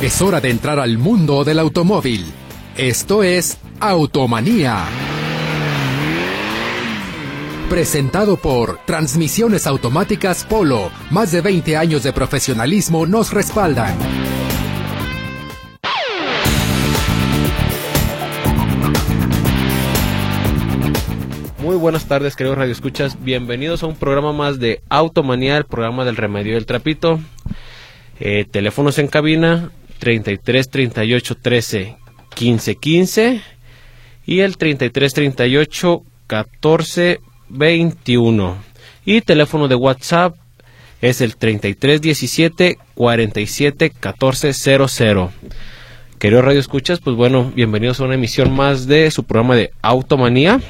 Es hora de entrar al mundo del automóvil. Esto es Automanía. Presentado por Transmisiones Automáticas Polo. Más de 20 años de profesionalismo nos respaldan. Muy buenas tardes, queridos radioescuchas. Bienvenidos a un programa más de Automanía, el programa del remedio del trapito. Eh, teléfonos en cabina 33 38 13 15 15 y el 33 38 14 21. Y teléfono de WhatsApp es el 33 17 47 14 00. Queridos Radio Escuchas, pues bueno, bienvenidos a una emisión más de su programa de Automanía,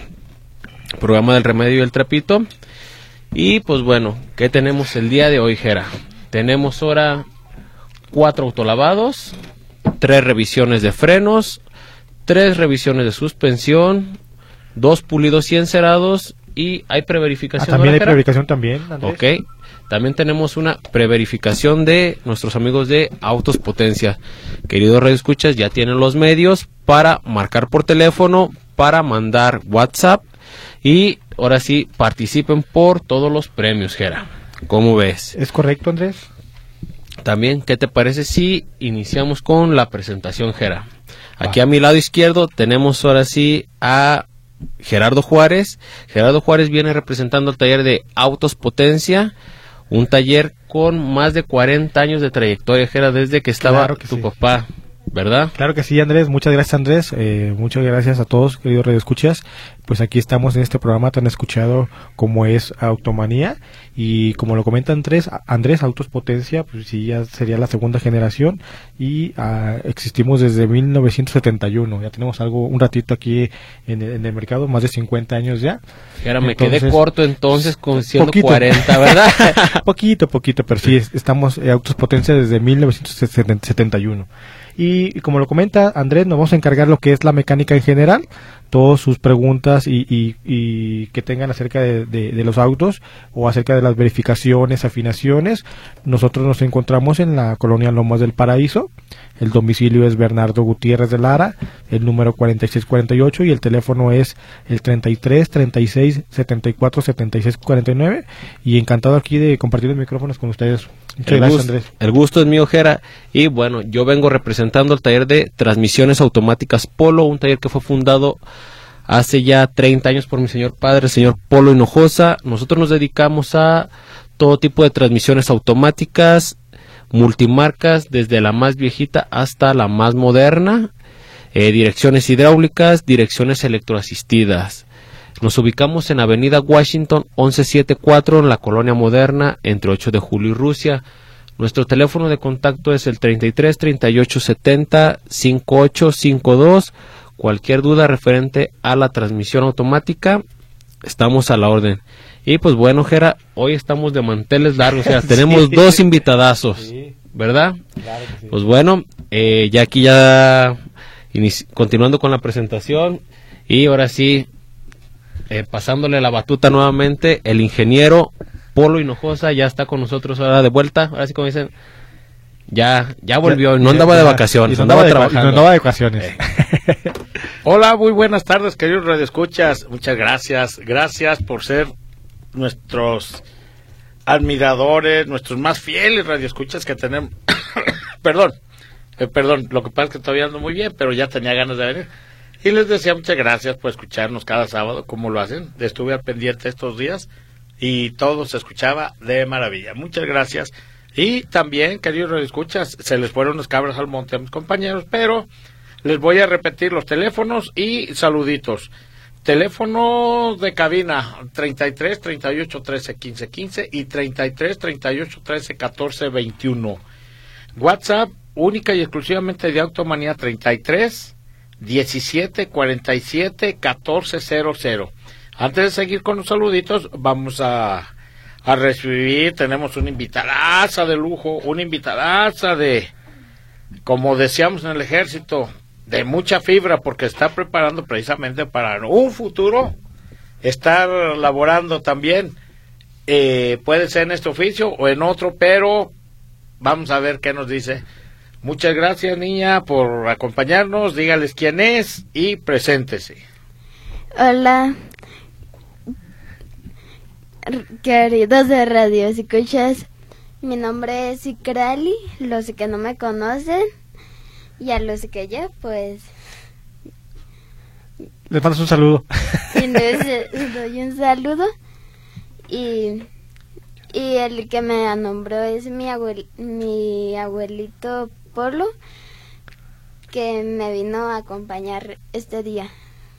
programa del remedio y el trapito. Y pues bueno, ¿qué tenemos el día de hoy, Jera? Tenemos ahora cuatro autolavados, tres revisiones de frenos, tres revisiones de suspensión, dos pulidos y encerados y hay preverificación. Ah, también hay preverificación también. Andrés? Ok. También tenemos una preverificación de nuestros amigos de Autos Potencia. Queridos escuchas ya tienen los medios para marcar por teléfono, para mandar WhatsApp y ahora sí participen por todos los premios, Gera. ¿Cómo ves? ¿Es correcto, Andrés? También, ¿qué te parece si iniciamos con la presentación, Gera? Aquí a mi lado izquierdo tenemos ahora sí a Gerardo Juárez. Gerardo Juárez viene representando el taller de Autos Potencia, un taller con más de 40 años de trayectoria, Gera, desde que estaba tu papá. ¿Verdad? Claro que sí, Andrés. Muchas gracias, Andrés. Eh, muchas gracias a todos, queridos radioescuchas. Pues aquí estamos en este programa tan escuchado como es Automanía. Y como lo comenta Andrés, Andrés Autos Potencia, pues sí, ya sería la segunda generación. Y ah, existimos desde 1971. Ya tenemos algo, un ratito aquí en, el mercado, más de 50 años ya. Ahora me quedé corto entonces con 140, ¿verdad? poquito, poquito, pero sí, estamos en Autos Potencia desde 1971. Y, como lo comenta Andrés, nos vamos a encargar lo que es la mecánica en general, todas sus preguntas y, y, que tengan acerca de, de, los autos o acerca de las verificaciones, afinaciones. Nosotros nos encontramos en la colonia Lomas del Paraíso. El domicilio es Bernardo Gutiérrez de Lara, el número 4648 y el teléfono es el 33 36 74 76 49. Y encantado aquí de compartir los micrófonos con ustedes. Muchas el gracias, Andrés. El gusto es mío, Jera. Y bueno, yo vengo representando el taller de transmisiones automáticas Polo, un taller que fue fundado hace ya 30 años por mi señor padre, el señor Polo Hinojosa. Nosotros nos dedicamos a todo tipo de transmisiones automáticas, multimarcas, desde la más viejita hasta la más moderna, eh, direcciones hidráulicas, direcciones electroasistidas. Nos ubicamos en Avenida Washington 1174 en la colonia moderna entre 8 de julio y Rusia. Nuestro teléfono de contacto es el 33 38 70 5852. Cualquier duda referente a la transmisión automática, estamos a la orden. Y pues bueno, Jera, hoy estamos de manteles largos, o sea, tenemos dos invitadazos, ¿verdad? Pues bueno, eh, ya aquí ya continuando con la presentación y ahora sí, eh, pasándole la batuta nuevamente, el ingeniero Polo Hinojosa ya está con nosotros ahora de vuelta, ahora sí como dicen, ya, ya volvió, no andaba de vacaciones, andaba, trabajando. No andaba de vacaciones. Eh. Hola, muy buenas tardes, queridos radioescuchas. Muchas gracias. Gracias por ser nuestros admiradores, nuestros más fieles radioescuchas que tenemos. perdón, eh, perdón, lo que pasa es que todavía ando muy bien, pero ya tenía ganas de venir. Y les decía muchas gracias por escucharnos cada sábado, como lo hacen. Estuve al pendiente estos días y todo se escuchaba de maravilla. Muchas gracias. Y también, queridos radioescuchas, se les fueron las cabras al monte a mis compañeros, pero les voy a repetir los teléfonos y saluditos. Teléfono de cabina 33 38 13 15 15 y 33 38 13 14 21. WhatsApp única y exclusivamente de Automanía 33 17 47 14 00. Antes de seguir con los saluditos, vamos a, a recibir, tenemos una invitadaza de lujo, una invitadaza de, como decíamos en el ejército, de mucha fibra porque está preparando precisamente para un futuro, estar laborando también, eh, puede ser en este oficio o en otro, pero vamos a ver qué nos dice. Muchas gracias, niña, por acompañarnos. Dígales quién es y preséntese. Hola, queridos de Radio Escuchas. Mi nombre es Ikrali, los que no me conocen y a los que ya, pues, Les mandas un saludo. y les doy un saludo. Y, y el que me nombró es mi, abuel, mi abuelito Polo, que me vino a acompañar este día.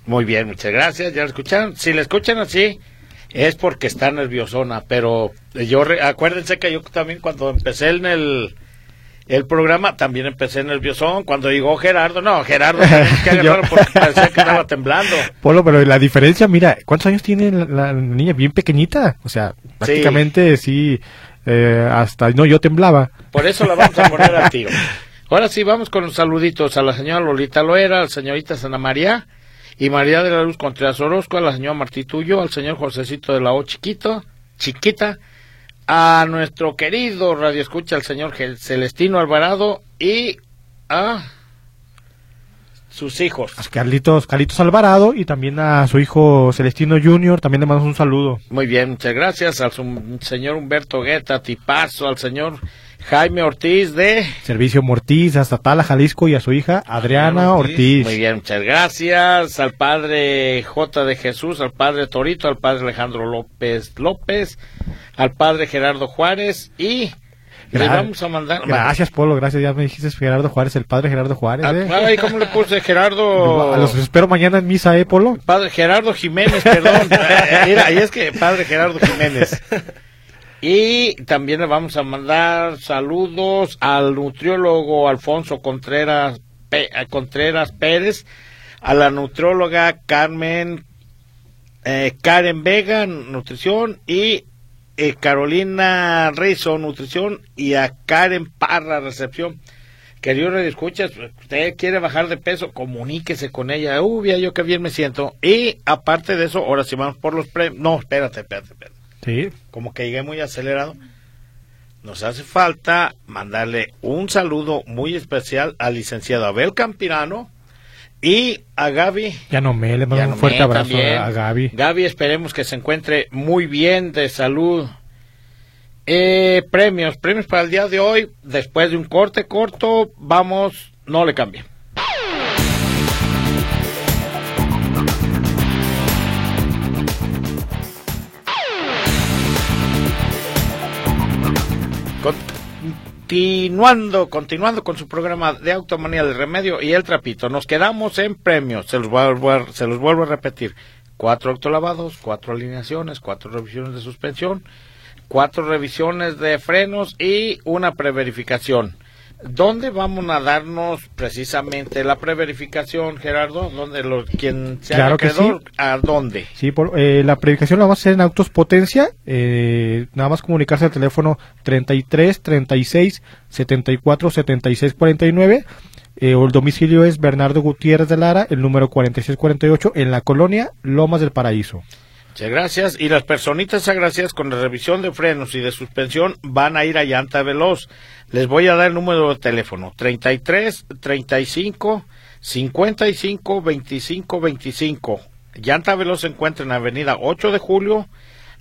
Muy bien, muchas gracias. Ya lo escucharon. Si la escuchan así, es porque está nerviosona. Pero yo, re- acuérdense que yo también cuando empecé en el, el programa, también empecé nerviosón. Cuando llegó Gerardo, no, Gerardo, que porque parecía que estaba temblando. Polo, pero la diferencia, mira, ¿cuántos años tiene la, la niña? Bien pequeñita. O sea, prácticamente sí, eh, hasta no, yo temblaba. Por eso la vamos a poner a tiro. Ahora sí, vamos con los saluditos a la señora Lolita Loera, a la señorita Sana María y María de la Luz Contreras Orozco, a la señora Martituyo, al señor Josecito de la O Chiquito, Chiquita, a nuestro querido Radio Escucha, al señor Celestino Alvarado y a sus hijos. A Carlitos, Carlitos Alvarado y también a su hijo Celestino Junior, también le mandamos un saludo. Muy bien, muchas gracias al señor Humberto Guetta, Tipazo, al señor Jaime Ortiz de... Servicio Mortiz, hasta Tala, Jalisco y a su hija Adriana Ortiz. Muy bien, muchas gracias al padre J de Jesús, al padre Torito, al padre Alejandro López López, al padre Gerardo Juárez y le vamos a mandar... Gracias, Polo, gracias. Ya me dijiste Gerardo Juárez, el padre Gerardo Juárez. Ah, ¿eh? Ay, ¿cómo le puse Gerardo? Los espero mañana en misa, ¿eh, Polo? Padre Gerardo Jiménez, perdón. Mira, y es que padre Gerardo Jiménez. Y también le vamos a mandar saludos al nutriólogo Alfonso Contreras, eh, Contreras Pérez, a la nutrióloga Carmen eh, Karen Vega, nutrición, y eh, Carolina Rizo, nutrición, y a Karen Parra, recepción. Querido Radio Escuchas, usted quiere bajar de peso, comuníquese con ella. Uy, yo que bien me siento. Y aparte de eso, ahora sí vamos por los premios. No, espérate, espérate, espérate. Sí. Como que llegué muy acelerado. Nos hace falta mandarle un saludo muy especial al licenciado Abel Campirano y a Gaby. Ya no me, le mando un fuerte abrazo también. a Gaby. Gaby, esperemos que se encuentre muy bien de salud. Eh, premios, premios para el día de hoy. Después de un corte corto, vamos, no le cambie. Continuando, continuando con su programa de Automanía del Remedio y el Trapito, nos quedamos en premios, se los, vuelvo a, se los vuelvo a repetir, cuatro autolavados, cuatro alineaciones, cuatro revisiones de suspensión, cuatro revisiones de frenos y una preverificación. ¿Dónde vamos a darnos precisamente la preverificación, Gerardo? ¿Dónde lo, quien sea Claro que acreedor, ¿A dónde? Sí, por, eh, la predicación la vamos a hacer en Autos Potencia. eh, nada más comunicarse al teléfono 33 36 74 76 49. eh, o el domicilio es Bernardo Gutiérrez de Lara, el número 4648, en la colonia Lomas del Paraíso. Gracias. Y las personitas agraciadas con la revisión de frenos y de suspensión van a ir a Llanta Veloz. Les voy a dar el número de teléfono. 33 35 55 25 25. Llanta Veloz se encuentra en Avenida 8 de Julio,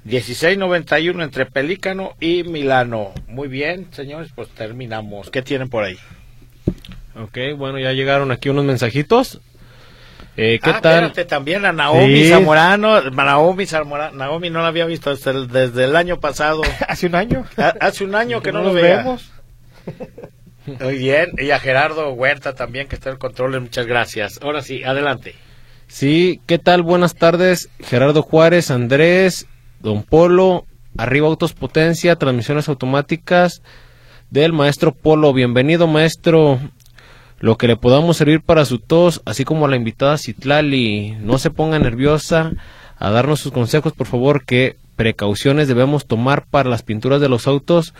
1691 entre Pelícano y Milano. Muy bien, señores, pues terminamos. ¿Qué tienen por ahí? Ok, bueno, ya llegaron aquí unos mensajitos. Eh, ¿Qué Ah, tal? espérate, también a Naomi Sí. Zamorano. Naomi Zamorano. Naomi no la había visto desde el, desde el año pasado. Hace un año. Ha- Hace un año que no, lo nos vemos. Muy bien. Y a Gerardo Huerta también, que está en el control. Muchas gracias. Ahora sí, adelante. Sí, ¿qué tal? Buenas tardes. Gerardo Juárez, Andrés, Don Polo, Arriba Autos Potencia, transmisiones automáticas del maestro Polo. Bienvenido, maestro. Lo que le podamos servir para su tos, así como a la invitada Citlali. No se ponga nerviosa a darnos sus consejos, por favor, qué precauciones debemos tomar para las pinturas de los autos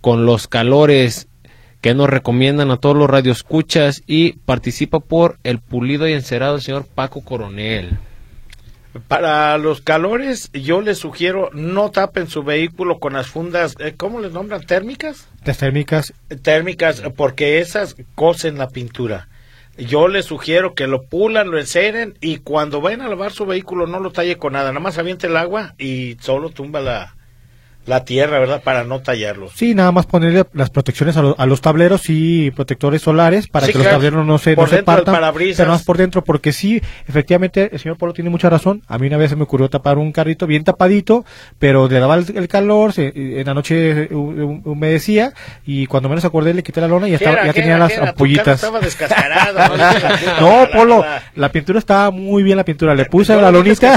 con los calores que nos recomiendan a todos los radioescuchas y participa por el pulido y encerado del señor Paco Coronel. Para los calores, yo les sugiero no tapen su vehículo con las fundas, eh, ¿cómo les nombran? ¿Térmicas? Térmicas. Térmicas, porque esas cosen la pintura. Yo les sugiero que lo pulan, lo enceren y cuando vayan a lavar su vehículo no lo talle con nada, nada más aviente el agua y solo tumba la, la tierra, ¿verdad? Para no tallarlos. Sí, nada más ponerle las protecciones a, lo- a los tableros y protectores solares para Sí, que los tableros no se, Por no se dentro del partan, parabrisas. pero más por dentro, porque sí, efectivamente, el señor Polo tiene mucha razón. A mí una vez se me ocurrió tapar un carrito bien tapadito, pero le daba el, el calor, se- en la noche hu- humedecía y cuando menos acordé le quité la lona y ya, estaba, ya tenía las ampollitas. estaba descascarado. No, la No, la- Polo, la- la pintura estaba muy bien, la pintura. Le puse la no lonita.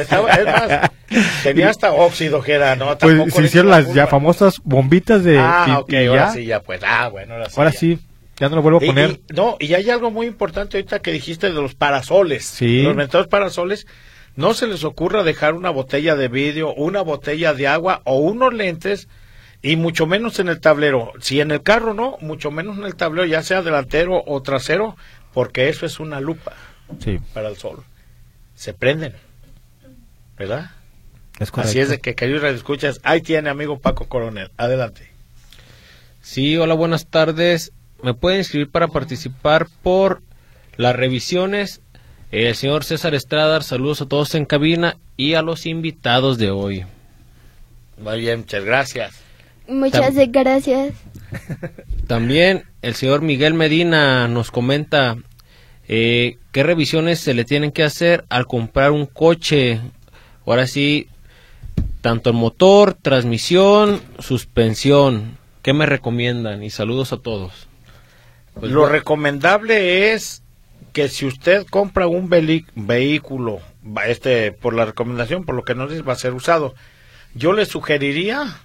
Estaba- es más, tenía hasta óxido, Jera, ¿no? Tampoco Pues se hicieron las ya famosas bombitas de. Ah, y- ok, y ahora ya, sí, ya pues. Ah, bueno, ahora sí. ahora ya. sí, ya no lo vuelvo a poner. y- no, y hay algo muy importante ahorita que dijiste de los parasoles. Sí. Los mentados parasoles. No se les ocurra dejar una botella de vidrio, una botella de agua o unos lentes y mucho menos en el tablero. Si en el carro no, mucho menos en el tablero, ya sea delantero o trasero, porque eso es una lupa Sí, para el sol. Se prenden. ¿Verdad? Es correcto. Así es de que, queridos escuchas, ahí tiene amigo Paco Coronel. Adelante. Sí, hola, buenas tardes. Me pueden inscribir para participar por las revisiones. El señor César Estrada, saludos a todos en cabina y a los invitados de hoy. Muy bien, muchas gracias. Muchas gracias. También el señor Miguel Medina nos comenta eh, qué revisiones se le tienen que hacer al comprar un coche. Ahora sí, tanto el motor, transmisión, suspensión. ¿Qué me recomiendan? Y saludos a todos. Pues Lo bueno. recomendable es que si usted compra un vehículo, este, por la recomendación, por lo que nos dice, va a ser usado. Yo le sugeriría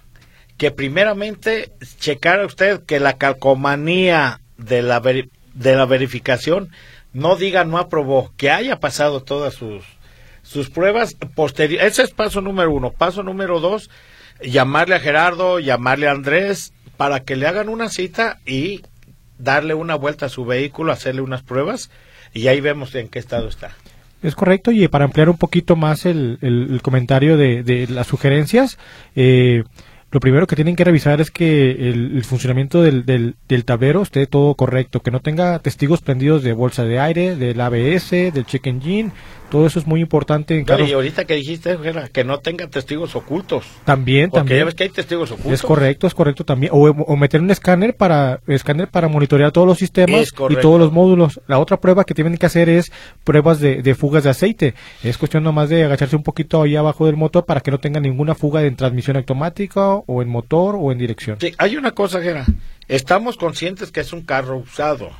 que primeramente checara usted que la calcomanía de la, de la verificación no diga no aprobó, que haya pasado todas sus, sus pruebas posteriores. Ese es paso número uno. Paso número dos, llamarle a Gerardo, llamarle a Andrés para que le hagan una cita y darle una vuelta a su vehículo, hacerle unas pruebas y ahí vemos en qué estado está. Es correcto, y para ampliar un poquito más el, el- el comentario de, de las sugerencias, eh, lo primero que tienen que revisar es que el, el funcionamiento del, del, del tablero esté todo correcto, que no tenga testigos prendidos de bolsa de aire, del ABS, del check engine, todo eso es muy importante en carros. y ahorita que dijiste, que no tenga testigos ocultos. También, Porque también. ya ves que hay testigos ocultos. Es correcto, es correcto también. O, o meter un escáner para escáner para monitorear todos los sistemas y todos los módulos. La otra prueba que tienen que hacer es pruebas de, de fugas de aceite. Es cuestión nomás de agacharse un poquito ahí abajo del motor para que no tenga ninguna fuga en transmisión automática o en motor o en dirección. Sí, hay una cosa, Gera. Estamos conscientes que es un carro usado.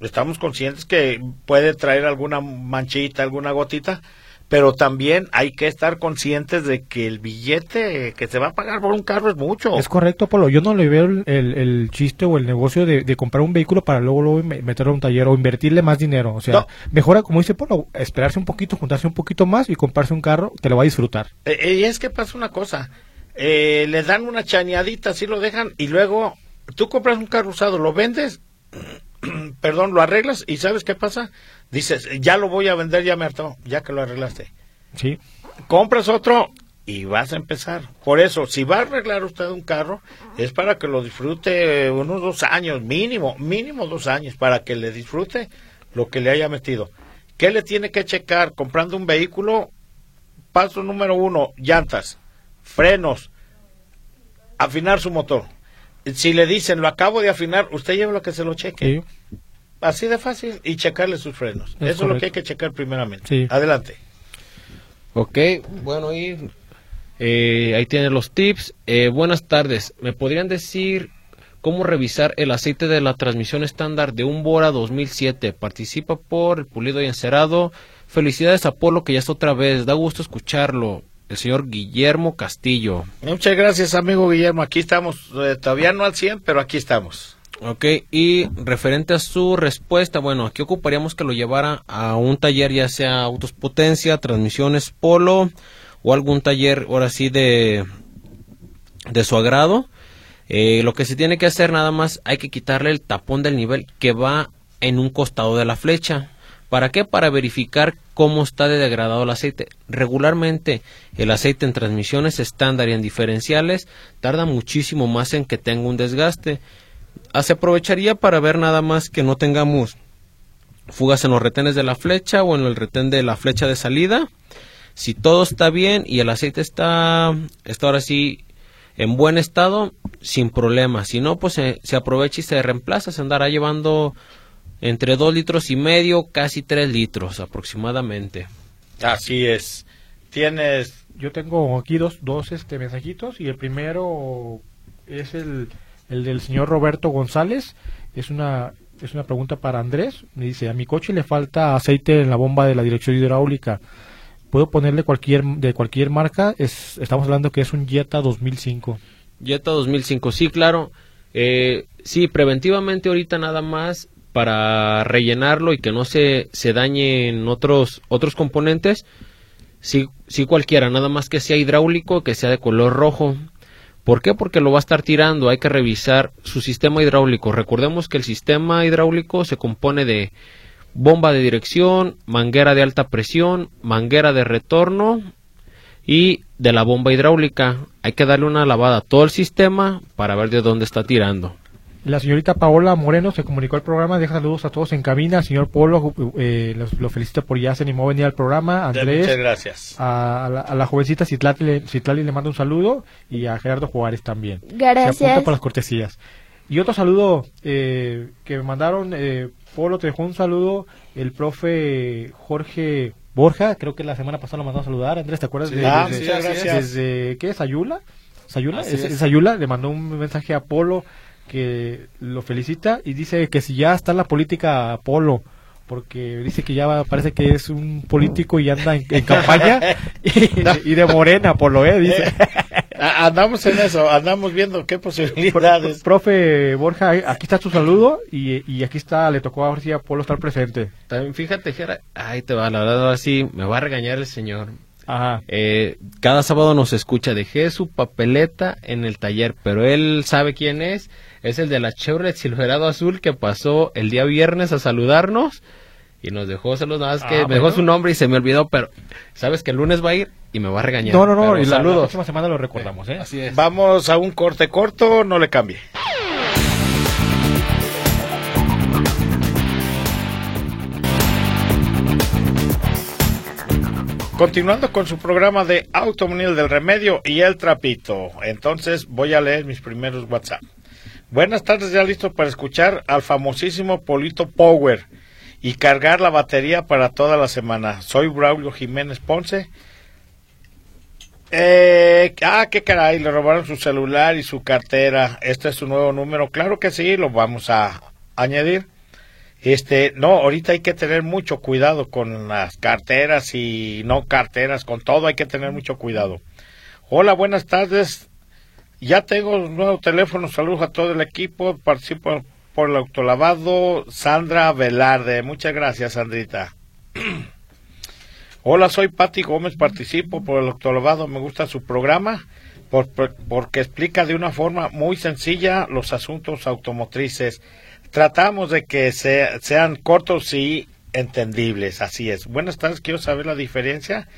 Estamos conscientes que puede traer alguna manchita, alguna gotita, pero también hay que estar conscientes de que el billete que se va a pagar por un carro es mucho. Es correcto, Polo. Yo no le veo el, el- el chiste o el negocio de, de comprar un vehículo para luego, luego me- meterlo a un taller o invertirle más dinero. O sea, No. mejora, como dice Polo, esperarse un poquito, juntarse un poquito más y comprarse un carro, te lo va a disfrutar. Eh, eh, y es que pasa una cosa, eh, le dan una chañadita, así lo dejan, y luego tú compras un carro usado, lo vendes, perdón, lo arreglas, y ¿sabes qué pasa? Dices, ya lo voy a vender, ya me hartó, ya que lo arreglaste. Sí. Compras otro y vas a empezar. Por eso, si va a arreglar usted un carro, es para que lo disfrute unos dos años, mínimo, mínimo dos años, para que le disfrute lo que le haya metido. ¿Qué le tiene que checar comprando un vehículo? Paso número uno, llantas, frenos, afinar su motor. Si le dicen, lo acabo de afinar, usted lleva lo que se lo cheque. Sí. Así de fácil y checarle sus frenos. Es Eso es lo que hay que checar primeramente. Sí. Adelante. Ok, bueno, y eh, ahí tienen los tips. Eh, buenas tardes. ¿Me podrían decir cómo revisar el aceite de la transmisión estándar de un Bora 2007? Participa por el pulido y encerado. Felicidades a Polo que ya está otra vez. Da gusto escucharlo. El señor Guillermo Castillo. Muchas gracias, amigo Guillermo. Aquí estamos, eh, todavía no al 100, pero aquí estamos. Ok, y referente a su respuesta, bueno, aquí ocuparíamos que lo llevara a un taller, ya sea autos potencia, transmisiones polo o algún taller, ahora sí, de, de su agrado. Eh, lo que se tiene que hacer nada más, hay que quitarle el tapón del nivel que va en un costado de la flecha ¿Para qué? Para verificar cómo está de degradado el aceite. Regularmente el aceite en transmisiones estándar y en diferenciales tarda muchísimo más en que tenga un desgaste. Ah, se aprovecharía para ver nada más que no tengamos fugas en los retenes de la flecha o en el retén de la flecha de salida. Si todo está bien y el aceite está, está ahora sí en buen estado, sin problema. Si no, pues se, se aprovecha y se reemplaza. Se andará llevando entre dos litros y medio, casi tres litros aproximadamente. Así es. Tienes. Yo tengo aquí dos, dos este, mensajitos y el primero es el, el del señor Roberto González. Es una, es una pregunta para Andrés. Me dice, a mi coche le falta aceite en la bomba de la dirección hidráulica. ¿Puedo ponerle cualquier, de cualquier marca? Es, estamos hablando que es un Jetta 2005. Jetta 2005, sí, claro. Eh, sí, preventivamente ahorita nada más para rellenarlo y que no se, se dañen otros, otros componentes, sí, sí cualquiera, nada más que sea hidráulico, que sea de color rojo. ¿Por qué? Porque lo va a estar tirando, hay que revisar su sistema hidráulico. Recordemos que el sistema hidráulico se compone de bomba de dirección, manguera de alta presión, manguera de retorno y de la bomba hidráulica. Hay que darle una lavada a todo el sistema para ver de dónde está tirando. La señorita Paola Moreno se comunicó al programa, deja saludos a todos en cabina. Señor Polo, eh, los- lo, felicita por ya se animó a venir al programa. Andrés, Muchas gracias. a, a la, a la jovencita Citlali, le- Citlali le manda un saludo y a Gerardo Juárez también. Se Gracias. apunta por las cortesías. Y otro saludo eh, que me mandaron, eh, Polo, te dejó un saludo el profe Jorge Borja, creo que la semana pasada lo mandó a saludar. Andrés, ¿te acuerdas? Sí. de, Ah, desde, muchas gracias. desde- ¿qué? ¿Sayula? ¿Sayula? Es, es. es Sayula, le mandó un mensaje a Polo que lo felicita y dice que si ya está en la política Polo, porque dice que ya va- parece que es un político y anda en, en campaña y, y de morena, Polo, ¿eh? Dice. Andamos en eso, andamos viendo qué posibilidades. Profe Borja, aquí está tu saludo y, y aquí está, le tocó ahora sí a Polo estar presente. También fíjate, Jera, ahí te va, la verdad, ahora sí me va a regañar el señor. Ajá. Eh, cada sábado nos escucha, dejé su papeleta en el taller, pero él sabe quién es, es el de la Chevrolet Silverado Azul que pasó el día viernes a saludarnos y nos dejó saludos, nada más que Ah, me dejó su nombre y se me olvidó, pero sabes que el lunes va a ir y me va a regañar. No, no, no, Pero y la, la saludos. próxima semana lo recordamos, ¿eh? Así es. Vamos a un corte corto, no le cambie. Continuando con su programa de Automunil del Remedio y el Trapito. Entonces voy a leer mis primeros WhatsApp. Buenas tardes, ya listo para escuchar al famosísimo Polito Power y cargar la batería para toda la semana. Soy Braulio Jiménez Ponce. Eh, ah, qué caray, le robaron su celular y su cartera. Este es su nuevo número. Claro que sí, lo vamos a añadir. Este, no, ahorita hay que tener mucho cuidado con las carteras y no carteras, con todo hay que tener mucho cuidado. Hola, buenas tardes. Ya tengo un nuevo teléfono. Saludos a todo el equipo. Participo por el autolavado. Sandra Velarde. Muchas gracias, Sandrita. Hola, soy Pati Gómez, participo por el autolavado, me gusta su programa por- por- porque explica de una forma muy sencilla los asuntos automotrices. Tratamos de que se- sean cortos y entendibles, así es. Buenas tardes, quiero saber la diferencia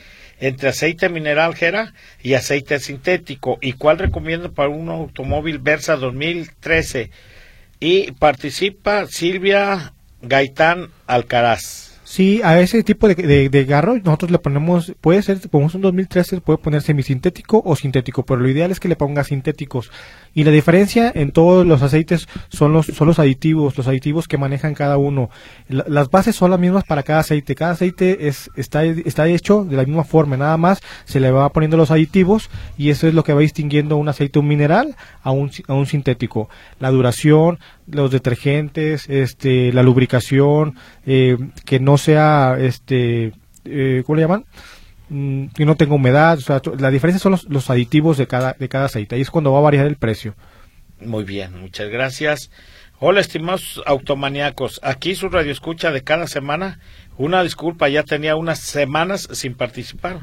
entre aceite mineral Gera y aceite sintético y cuál recomiendo para un automóvil Versa 2013. Y participa Silvia Gaitán Alcaraz. Sí, a ese tipo de, garro nosotros le ponemos, puede ser, como es un 2013, puede poner semisintético o sintético, pero lo ideal es que le ponga sintéticos. Y la diferencia en todos los aceites son los, son los aditivos, los aditivos que manejan cada uno. La- las bases son las mismas para cada aceite. Cada aceite es, está, está hecho de la misma forma, nada más se le va poniendo los aditivos y eso es lo que va distinguiendo un aceite un mineral a un, a un sintético. La duración, los detergentes, este, la lubricación, eh, que no sea, este, eh, ¿cómo le llaman? Mm, que no tenga humedad, la diferencia son los, los aditivos de cada, de cada aceite, ahí es cuando va a variar el precio. Muy bien, muchas gracias. Hola, estimados automaníacos. Aquí su radio escucha de cada semana. Una disculpa, ya tenía unas semanas sin participar.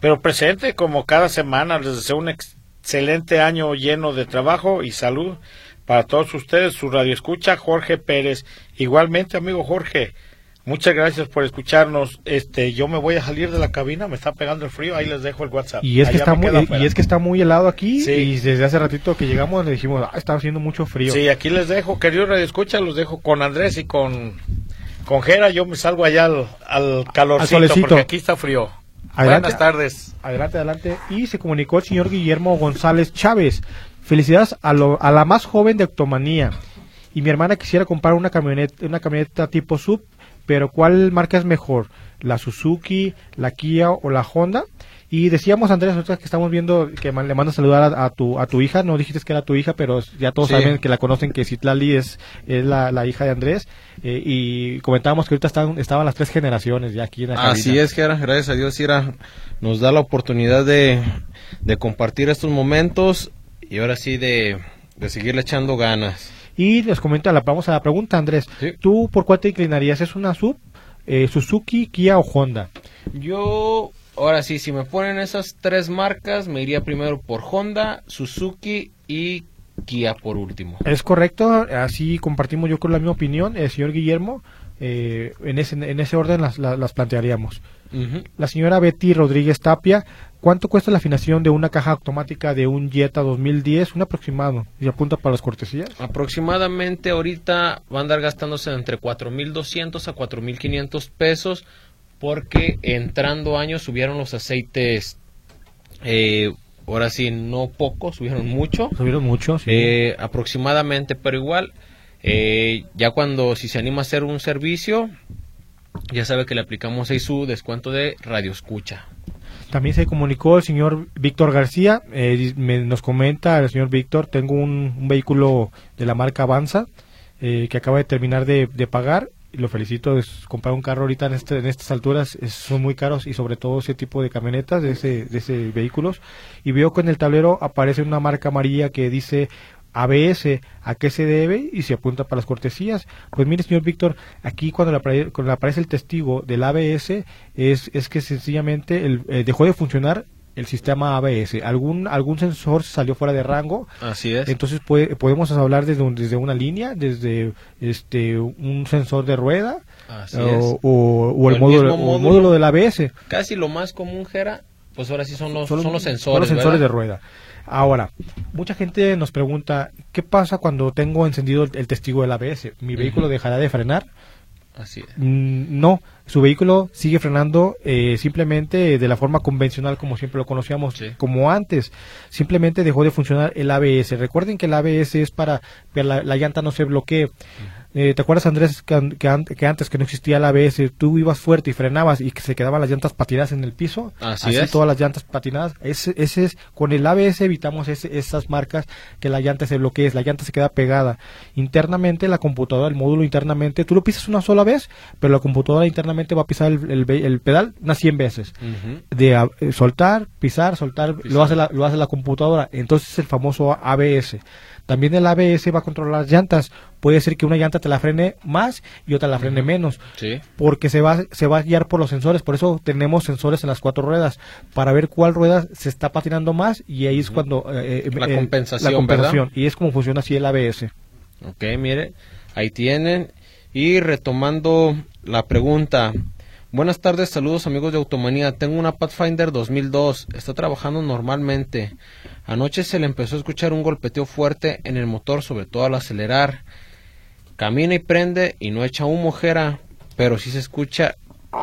Pero presente como cada semana. Les deseo un ex- excelente año lleno de trabajo y salud para todos ustedes. Su radio escucha, Jorge Pérez. Igualmente, amigo Jorge. Muchas gracias por escucharnos. Este, yo me voy a salir de la cabina, me está pegando el frío, ahí les dejo el WhatsApp. Y es, que Allá está muy, y es que está muy helado aquí Sí. y desde hace ratito que llegamos le dijimos, ah, está haciendo mucho frío. Sí, aquí les dejo, queridos Radio Escucha, los dejo con Andrés y con, con Jera. Yo me salgo allá al, al calorcito, porque aquí está frío. Adelante. Buenas tardes. Adelante, adelante. Y se comunicó el señor Guillermo González Chávez. Felicidades a, lo- a la más joven de Octomanía. Y mi hermana quisiera comprar una camioneta, una camioneta tipo sub, pero ¿cuál marca es mejor? ¿La Suzuki, la Kia o la Honda? Y decíamos, Andrés, ahorita que estamos viendo que le mandas saludar a, a tu, a tu hija, no dijiste que era tu hija, pero ya todos Sí. saben que la conocen, que Citlali es, es la, la hija de Andrés. eh, y comentábamos que ahorita están, estaban las tres generaciones ya aquí en la Así es, Jera, gracias a Dios, Ira, nos da la oportunidad de, de compartir estos momentos y ahora sí de, de seguirle echando ganas. Y les comento, la, vamos a la pregunta, Andrés. Sí. ¿Tú por cuál te inclinarías? ¿Es una sub, eh, Suzuki, Kia o Honda? Yo, ahora sí, si me ponen esas tres marcas, me iría primero por Honda, Suzuki y Kia por último. Es correcto, así compartimos yo con la misma opinión, el señor Guillermo. eh, en, ese, en ese orden las, las, las plantearíamos. La señora Betty Rodríguez Tapia, ¿cuánto cuesta la afinación de una caja automática de un Jetta 2010? Un aproximado. Y apunta para las cortesías. Aproximadamente ahorita va a andar gastándose entre 4.200 a 4.500 pesos porque entrando años subieron los aceites, eh, ahora sí, no poco, subieron mucho. Subieron mucho. sí. Eh, aproximadamente, pero igual, eh, ya cuando si se anima a hacer un servicio, ya sabe que le aplicamos ahí su descuento de radio escucha. También se comunicó el señor Víctor García, eh, me- nos comenta el señor Víctor, tengo un, vehículo de la marca Avanza eh, que acaba de terminar de, de pagar lo felicito, es comprar un carro ahorita en, este, en estas alturas es- son muy caros y sobre todo ese tipo de camionetas, de ese, de ese vehículos. Y veo que en el tablero aparece una marca amarilla que dice ABS, ¿a qué se debe? Y se apunta para las cortesías. Pues mire, señor Víctor, aquí cuando le, apare- cuando le aparece el testigo del ABS, es, es que sencillamente el, eh, dejó de funcionar el sistema ABS. Algún, algún sensor salió fuera de rango, Así es. entonces puede- podemos hablar desde, un- desde una línea, desde este un sensor de rueda Así o, es. o- o el, módulo, mismo o el módulo. módulo del ABS. Casi lo más común, Jera, pues ahora sí son los, Son son los son sensores. los sensores de rueda. Ahora, mucha gente nos pregunta, ¿qué pasa cuando tengo encendido el, testigo del ABS? ¿Mi vehículo dejará de frenar? Así es. Mm, No, su vehículo sigue frenando eh, simplemente de la forma convencional como siempre lo conocíamos, Sí. como antes. Simplemente dejó de funcionar el ABS. Recuerden que el ABS es para que la, la llanta no se bloquee. Eh, ¿Te acuerdas, Andrés, que, an- que an- que antes que no existía el ABS, tú ibas fuerte y frenabas y que se quedaban las llantas patinadas en el piso? Así es. todas las llantas patinadas. Ese, ese es, con el ABS evitamos ese- esas marcas que la llanta se bloquee, la llanta se queda pegada. Internamente, la computadora, el módulo internamente, tú lo pisas una sola vez, pero la computadora internamente va a pisar el, el el pedal unas 100 veces de eh, soltar, pisar, soltar, Pisar. lo hace la, lo hace la computadora. Entonces es el famoso ABS. También el ABS va a controlar las llantas. Puede ser que una llanta te la frene más y otra la frene menos. Sí. Porque se va, se va a guiar por los sensores. Por eso tenemos sensores en las cuatro ruedas. Para ver cuál rueda se está patinando más y ahí es cuando... eh, eh, La eh, compensación, la compensación. Y es como funciona así el ABS. Ok, mire, ahí tienen. Y retomando la pregunta. Buenas tardes, saludos amigos de Automanía. Tengo una Pathfinder 2002. Está trabajando normalmente. Anoche se le empezó a escuchar un golpeteo fuerte en el motor, sobre todo al acelerar. Camina y prende y no echa humo, Jera, pero sí se escucha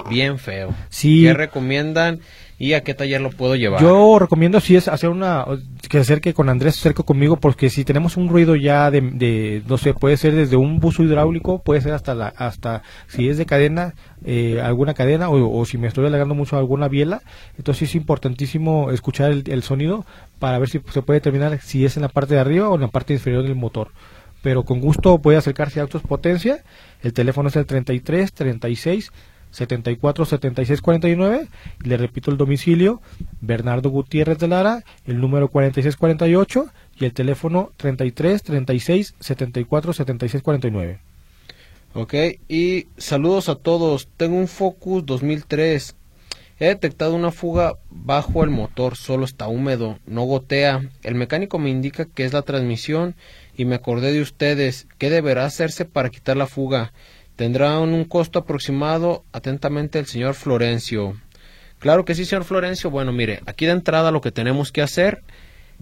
bien feo. Sí. ¿Qué recomiendan y a qué taller lo puedo llevar? Yo recomiendo si es hacer una que se acerque con Andrés, se acerque conmigo porque si tenemos un ruido ya de, no sé, puede ser desde un buzo hidráulico, puede ser hasta la hasta si es de cadena, eh, alguna cadena o, si me estoy alargando mucho alguna biela, entonces es importantísimo escuchar el, el sonido para ver si se puede determinar si es en la parte de arriba o en la parte inferior del motor. Pero con gusto puede acercarse a Autos Potencia. El teléfono es el 33 36 74 76 49 y le repito el domicilio Bernardo Gutiérrez de Lara el número 46 48 y el teléfono 33 36 74 76 49 Ok, y saludos a todos. Tengo un Focus 2003. He detectado una fuga bajo el motor, solo está húmedo, no gotea. El mecánico me indica que es la transmisión y me acordé de ustedes. ¿Qué deberá hacerse para quitar la fuga? Tendrá un costo aproximado, atentamente, el señor Florencio. Claro que sí, señor Florencio. Bueno, mire, aquí de entrada lo que tenemos que hacer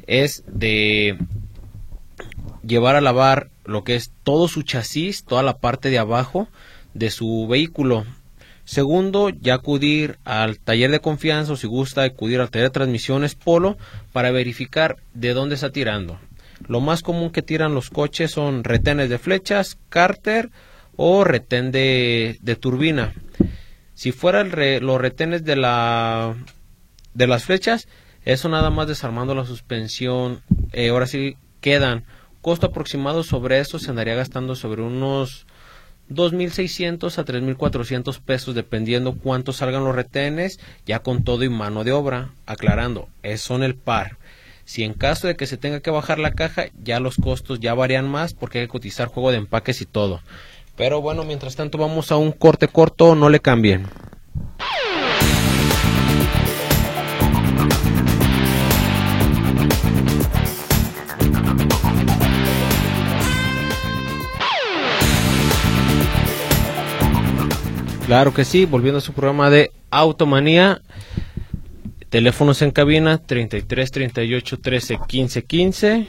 es de llevar a lavar lo que es todo su chasis, toda la parte de abajo de su vehículo. Segundo, ya acudir al taller de confianza o si gusta acudir al taller de transmisiones Polo para verificar de dónde está tirando. Lo más común que tiran los coches son retenes de flechas, cárter o retén de, turbina. Si fuera los retenes de la de las flechas, eso nada más desarmando la suspensión. Eh, ahora sí quedan. Costo aproximado sobre eso se andaría gastando sobre unos 2.600 a 3.400 pesos dependiendo cuánto salgan los retenes ya con todo y mano de obra. Aclarando, es son el par. Si en caso de que se tenga que bajar la caja, ya los costos ya varían más porque hay que cotizar juego de empaques y todo. Pero bueno, mientras tanto vamos a un corte corto, no le cambien. Claro que sí, volviendo a su programa de Automanía. Teléfonos en cabina 33 38 13 15 15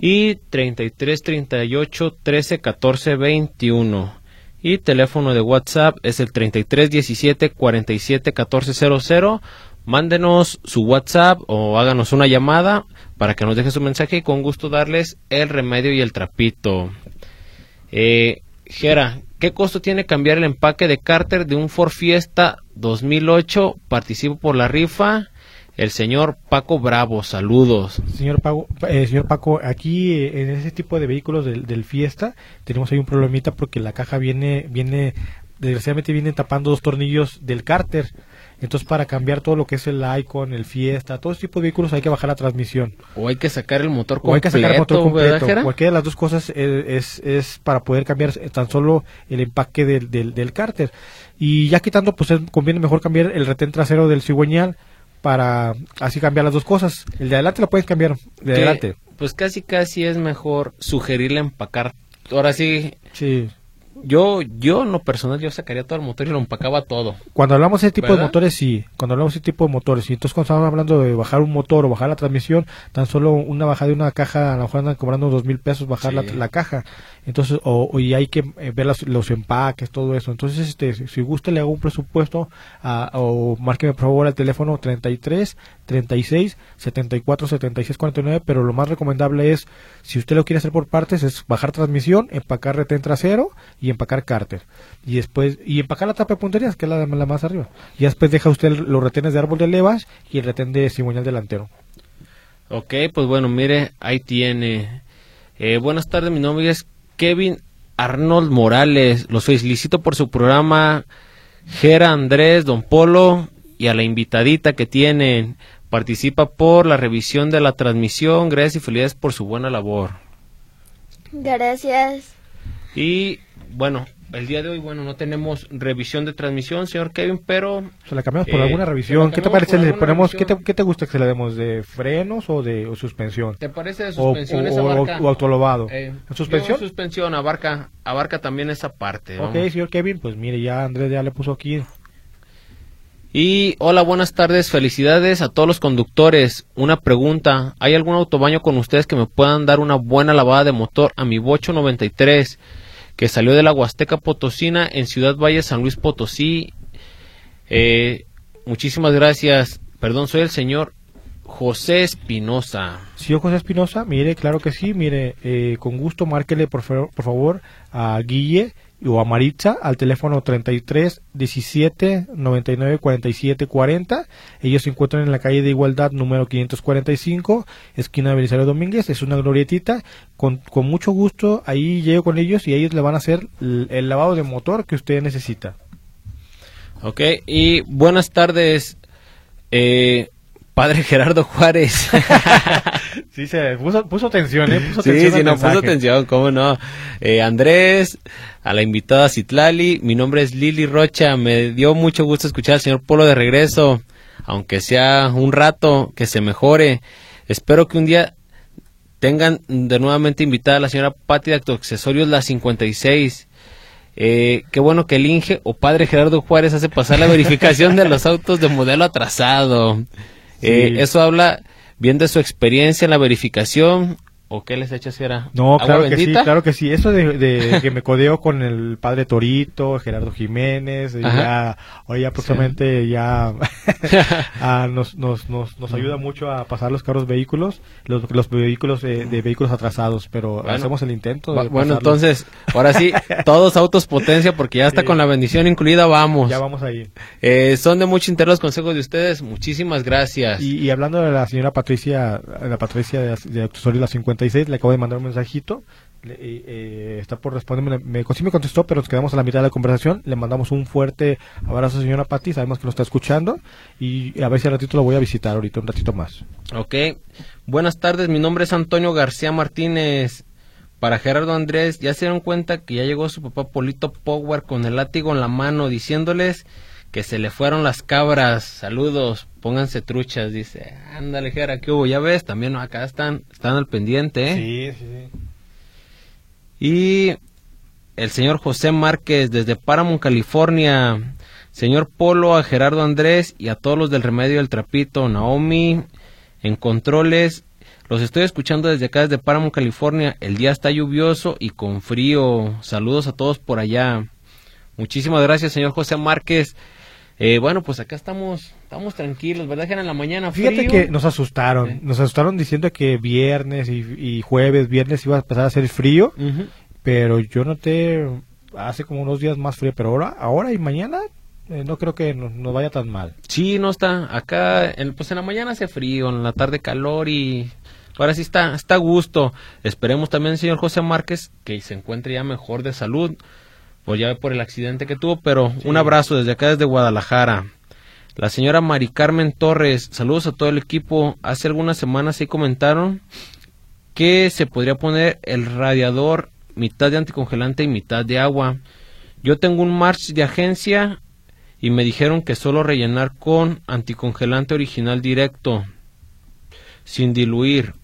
y 33 38 13 14 21. Y teléfono de WhatsApp es el 33 17 47 14 00. Mándenos su WhatsApp o háganos una llamada para que nos deje su mensaje y con gusto darles el remedio y el trapito. Eh, ¿Qué costo tiene cambiar el empaque de cárter de un Ford Fiesta 2008? Participo por la rifa. El señor Paco Bravo, saludos. Señor Paco, eh, señor Paco, aquí eh, en ese tipo de vehículos del, del, Fiesta tenemos ahí un problemita porque la caja viene, viene, desgraciadamente viene tapando dos tornillos del cárter. Entonces, para cambiar todo lo que es el Icon, el Fiesta, todo ese tipo de vehículos hay que bajar la transmisión. O hay que sacar el motor completo. O hay que sacar el motor completo. Cualquiera de las dos cosas es, es, para poder cambiar tan solo el empaque del, del, cárter. Y ya quitando, pues conviene mejor cambiar el retén trasero del cigüeñal para así cambiar las dos cosas. El de adelante lo puedes cambiar, de adelante. Pues casi casi es mejor sugerirle empacar. Ahora sí. Sí. Yo, yo en lo personal, yo sacaría todo el motor y lo empacaba todo. Cuando hablamos de ese tipo de motores, sí. Cuando hablamos de ese tipo de motores, y entonces cuando estamos hablando de bajar un motor o bajar la transmisión, tan solo una bajada de una caja, a lo mejor andan cobrando dos mil pesos bajar la, caja. Entonces, o, y hay que eh, ver los, empaques, todo eso. Entonces, este, si gusta, le hago un presupuesto a, o márqueme por favor al teléfono 33 36 74 76 49. Pero lo más recomendable es, si usted lo quiere hacer por partes, es bajar transmisión, empacar retén trasero y empacar cárter. Y después, y empacar la tapa de punterías, que es la, la más arriba. Y después deja usted los retenes de árbol de levas y el retén de cigüeñal delantero. Ok, pues bueno, mire, ahí tiene. Eh, buenas tardes, mi nombre es Kevin Arnold Morales. Los felicito por su programa. Gera Andrés, Don Polo y a la invitadita que tienen. Participa por la revisión de la transmisión. Gracias y felicidades por su buena labor. Gracias. Y bueno, el día de hoy, bueno, no tenemos revisión de transmisión, señor Kevin, pero... Se la cambiamos por eh, alguna revisión. ¿Qué te parece? Le ponemos, ¿qué te, ¿qué, te, gusta que se le demos? ¿De frenos o de suspensión? ¿Te parece de suspensión o, o, o, autolobado? Eh, ¿Suspensión? suspensión abarca, abarca también esa parte. Ok, señor Kevin, pues mire, ya Andrés ya le puso aquí y hola, buenas tardes, felicidades a todos los conductores. Una pregunta, ¿hay algún autobaño con ustedes que me puedan dar una buena lavada de motor a mi Bocho 93 que salió de la Huasteca Potosina en Ciudad Valle, San Luis Potosí? Eh, muchísimas gracias. Perdón, soy el señor José Espinosa. Sí, José Espinosa, mire, claro que sí, mire, eh, con gusto márquele por, por favor a Guille o a Maritza al teléfono 33 17 99 47 40. Ellos se encuentran en la calle de Igualdad número 545, esquina de Belisario Domínguez. Es una glorietita. Con, con mucho gusto ahí llego con ellos y ellos le van a hacer el, lavado de motor que usted necesita. Ok, y buenas tardes. Eh, Padre Gerardo Juárez. sí, se puso, puso atención, ¿eh? Puso sí, sí, no, puso atención, cómo no. Eh, Andrés, a la invitada Citlali, mi nombre es Lili Rocha, me dio mucho gusto escuchar al señor Polo de regreso, aunque sea un rato, que se mejore. Espero que un día tengan de nuevamente invitada a la señora Patti de Accesorios La 56. Eh, qué bueno que el Inge o padre Gerardo Juárez hace pasar la verificación de los autos de modelo atrasado. Eh, eso habla bien de su experiencia en la verificación. ¿O qué les echas, era? No, claro que sí, claro que sí. Eso de, que me codeo con el padre Torito, Gerardo Jiménez, ya, hoy aproximadamente ya ah, nos, nos, nos, nos, ayuda mucho a pasar los carros vehículos, los, los vehículos de, vehículos atrasados, pero hacemos el intento. bueno, entonces, ahora sí, todos autos potencia, porque ya está con la bendición incluida, vamos. Ya vamos ahí. Eh, son de mucho interés los consejos de ustedes, muchísimas gracias. Y, hablando de la señora Patricia, la Patricia de, de la 50 le acabo de mandar un mensajito. Eh, está por responderme. Me, sí me contestó, pero nos quedamos a la mitad de la conversación. Le mandamos un fuerte abrazo, señora Patti. Sabemos que nos está escuchando. Y a ver si al ratito lo voy a visitar ahorita, un ratito más. Ok. Buenas tardes, mi nombre es Antonio García Martínez. Para Gerardo Andrés, ya se dieron cuenta que ya llegó su papá Polito Power con el látigo en la mano diciéndoles que se le fueron las cabras. Saludos pónganse truchas, dice. Ándale, Jera, ¿qué hubo? Ya ves, también acá están, están al pendiente, ¿eh? Sí, sí, Y el señor José Márquez desde Paramount, California. Señor Polo, a Gerardo Andrés y a todos los del Remedio del Trapito, Naomi, en controles. Los estoy escuchando desde acá, desde Paramount, California. El día está lluvioso y con frío. Saludos a todos por allá. Muchísimas gracias, señor José Márquez. Eh, bueno, pues acá estamos, estamos tranquilos, ¿verdad? Que en la mañana Fíjate que nos asustaron, nos asustaron diciendo que viernes y, jueves, viernes iba a empezar a hacer frío, pero yo noté hace como unos días más frío, pero ahora, ahora y mañana eh, no creo que nos, vaya tan mal. Sí, no está, acá, en, pues en la mañana hace frío, en la tarde calor y ahora sí está, está a gusto. Esperemos también, señor José Márquez, que se encuentre ya mejor de salud pues ya por el accidente que tuvo, pero un abrazo desde acá, desde Guadalajara. La señora Mari Carmen Torres, saludos a todo el equipo. Hace algunas semanas sí comentaron que se podría poner el radiador mitad de anticongelante y mitad de agua. Yo tengo un March de agencia y me dijeron que solo rellenar con anticongelante original directo, sin diluir.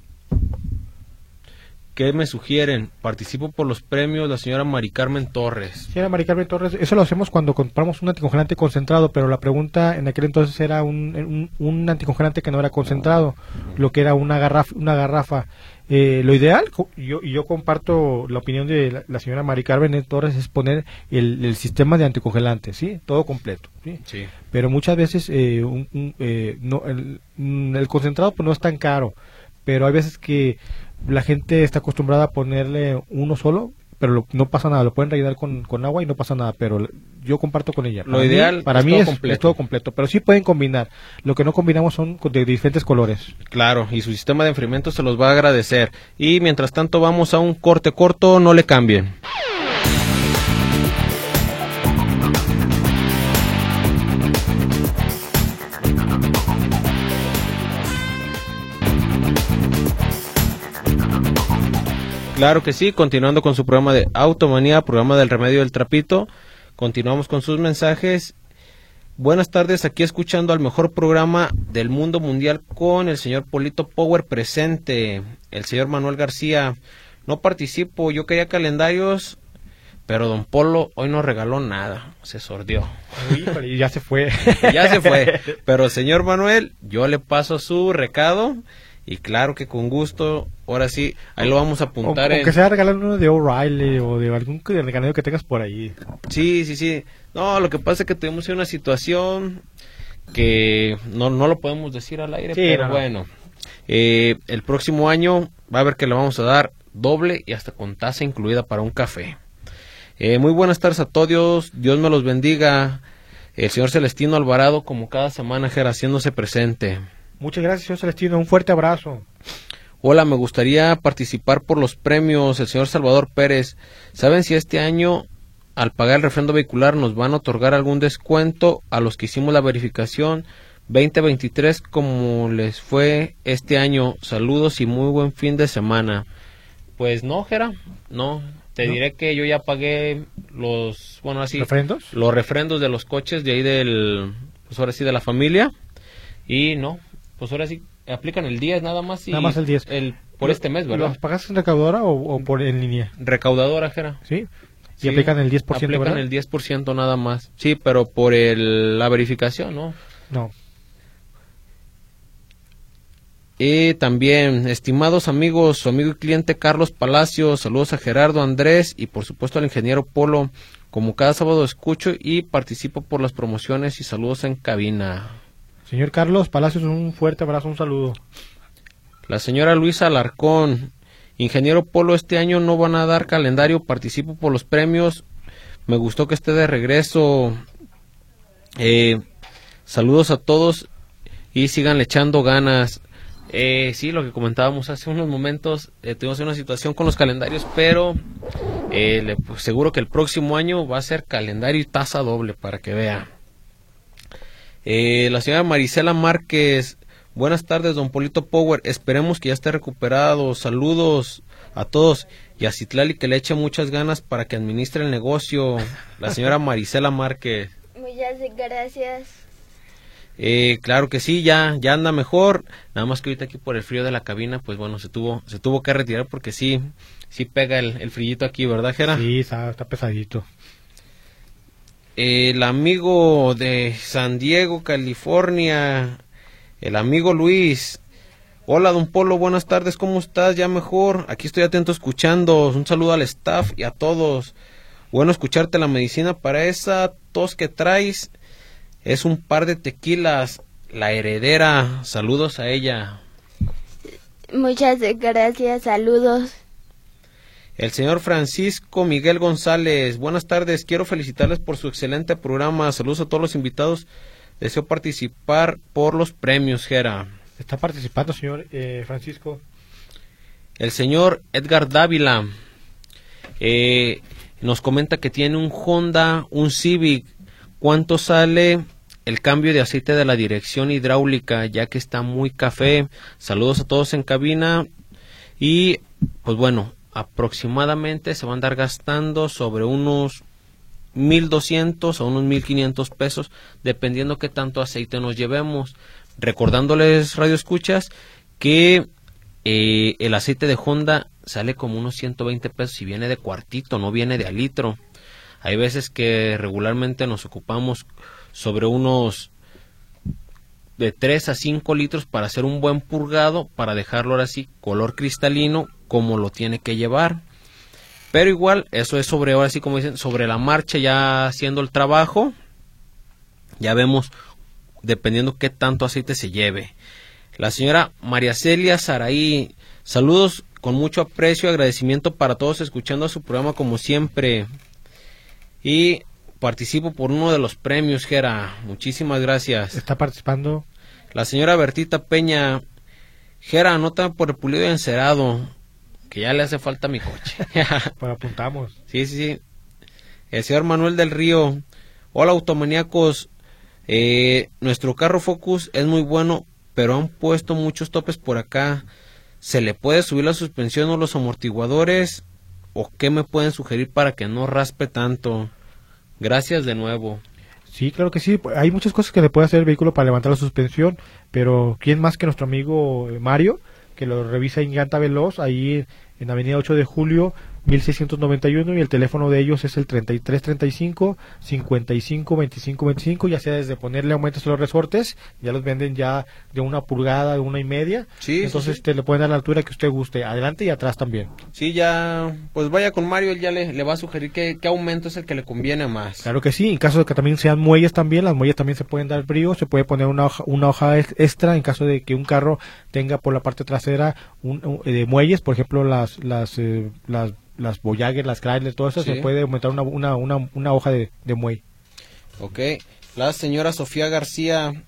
¿Qué me sugieren? Participo por los premios la señora Mari Carmen Torres. Señora Mari Carmen Torres, eso lo hacemos cuando compramos un anticongelante concentrado, pero la pregunta en aquel entonces era un, un, anticongelante que no era concentrado, lo que era una garrafa. Una garrafa. Eh, lo ideal, yo, y yo comparto la opinión de la, señora Mari Carmen Torres, es poner el, sistema de anticongelante, ¿sí? Todo completo, ¿sí? Pero muchas veces eh, eh, no, el, el concentrado pues no es tan caro, pero hay veces que la gente está acostumbrada a ponerle uno solo, pero no pasa nada, lo pueden rellenar con, con, agua y no pasa nada, pero yo comparto con ella. Lo ideal para mí es, todo completo, pero sí pueden combinar. Lo que no combinamos son de diferentes colores. Claro, y su sistema de enfriamiento se los va a agradecer. Y mientras tanto vamos a un corte corto, no le cambien. Claro que sí, continuando con su programa de Automanía, programa del remedio del trapito. Continuamos con sus mensajes. Buenas tardes, aquí escuchando al mejor programa del mundo mundial con el señor Polito Power presente, el señor Manuel García. No participo, yo quería calendarios, pero don Polo hoy no regaló nada, se sordió. y ya se fue. ya se fue. Pero señor Manuel, yo le paso su recado y claro que con gusto, ahora sí, ahí lo vamos a apuntar. O, en... que sea regalar uno de O'Reilly o de algún regalado que tengas por ahí. Sí, sí, sí. No, lo que pasa es que tuvimos una situación que no, no lo podemos decir al aire, pero bueno. Eh, el próximo año va a ver que le vamos a dar doble y hasta con taza incluida para un café. Eh, muy buenas tardes a todos, Dios me los bendiga. El señor Celestino Alvarado, como cada semana, haciéndose presente. Muchas gracias, señor Celestino. Un fuerte abrazo. Hola, me gustaría participar por los premios. El señor Salvador Pérez. ¿Saben si este año, al pagar el refrendo vehicular, nos van a otorgar algún descuento a los que hicimos la verificación 2023 como les fue este año? Saludos y muy buen fin de semana. Pues no, Jera, no. Te diré que yo ya pagué los, bueno, así. ¿Refrendos? Los refrendos de los coches de ahí del, pues ahora sí, de la familia. Y no, pues ahora sí, aplican el 10 nada más. Y nada más el 10. El, por este mes, ¿verdad? ¿Los pagas en recaudadora o, por en línea? Recaudadora, Jera. Sí. y Sí, aplican el 10%, Aplican ¿verdad? el 10% nada más. Sí, pero por el, la verificación, ¿no? No. Y también, estimados amigos, su amigo y cliente Carlos Palacios, saludos a Gerardo Andrés y por supuesto al ingeniero Polo. Como cada sábado escucho y participo por las promociones y saludos en cabina. Señor Carlos Palacios, un fuerte abrazo, un saludo. La señora Luisa Alarcón, ingeniero Polo, este año no van a dar calendario, participo por los premios. Me gustó que esté de regreso. Eh, saludos a todos y sigan echando ganas. Eh, sí, lo que comentábamos hace unos momentos, eh, tuvimos una situación con los calendarios, pero eh, le pues, seguro que el próximo año va a ser calendario y tasa doble para que vea. Eh, la señora Marisela Márquez, buenas tardes, don Polito Power, esperemos que ya esté recuperado, saludos a todos y a Citlali que le eche muchas ganas para que administre el negocio, la señora Marisela Márquez. Muchas gracias. Eh, claro que sí, ya, ya anda mejor. Nada más que ahorita aquí por el frío de la cabina, pues bueno, se tuvo, se tuvo que retirar porque sí, sí pega el, el frillito aquí, ¿verdad, Jera? Sí, está, está pesadito. El amigo de San Diego, California, el amigo Luis. Hola, don Polo, buenas tardes, ¿cómo estás? Ya mejor. Aquí estoy atento escuchando. Un saludo al staff y a todos. Bueno, escucharte la medicina para esa tos que traes. Es un par de tequilas. La heredera. Saludos a ella. Muchas gracias, saludos. El señor Francisco Miguel González. Buenas tardes. Quiero felicitarles por su excelente programa. Saludos a todos los invitados. Deseo participar por los premios, Jera. Está participando, señor eh, Francisco. El señor Edgar Dávila eh, nos comenta que tiene un Honda, un Civic. ¿Cuánto sale el cambio de aceite de la dirección hidráulica? Ya que está muy café. Saludos a todos en cabina. Y pues bueno, aproximadamente se va a andar gastando sobre unos 1200 a unos 1500 pesos, dependiendo qué tanto aceite nos llevemos. Recordándoles, radio escuchas, que eh, el aceite de Honda sale como unos 120 pesos y viene de cuartito, no viene de a litro. Hay veces que regularmente nos ocupamos sobre unos de 3 a 5 litros para hacer un buen purgado, para dejarlo ahora sí color cristalino como lo tiene que llevar. Pero igual, eso es sobre, ahora sí como dicen, sobre la marcha ya haciendo el trabajo. Ya vemos, dependiendo qué tanto aceite se lleve. La señora María Celia Saraí, saludos con mucho aprecio y agradecimiento para todos escuchando su programa como siempre. Y participo por uno de los premios, Gera. Muchísimas gracias. Está participando. La señora Bertita Peña, Gera, anota por el pulido y encerado, que ya le hace falta a mi coche. Pues apuntamos. sí, sí, sí. El señor Manuel del Río, hola automaníacos, eh, nuestro carro Focus es muy bueno, pero han puesto muchos topes por acá. ¿Se le puede subir la suspensión o los amortiguadores? ¿O qué me pueden sugerir para que no raspe tanto? Gracias de nuevo. Sí, claro que sí. Hay muchas cosas que le puede hacer el vehículo para levantar la suspensión, pero ¿quién más que nuestro amigo eh, Mario, que lo revisa en Llanta Veloz, ahí en Avenida 8 de Julio, 1691, y el teléfono de ellos es el 3335 55 25 25, ya sea desde ponerle aumentos a los resortes, ya los venden ya de una pulgada, de una y media, Sí, entonces sí. te le pueden dar la altura que usted guste, adelante y atrás también. Sí, ya, pues vaya con Mario, él ya le, le va a sugerir qué, qué aumento es el que le conviene más. Claro que sí, en caso de que también sean muelles también, las muelles también se pueden dar frío, se puede poner una hoja, una hoja ex- extra en caso de que un carro tenga por la parte trasera un, un- eh, de muelles, por ejemplo las las eh, las las Voyager, las Chrysler, todo eso Sí. se puede aumentar una, una, una, una hoja de, de muelle. Ok, la señora Sofía García,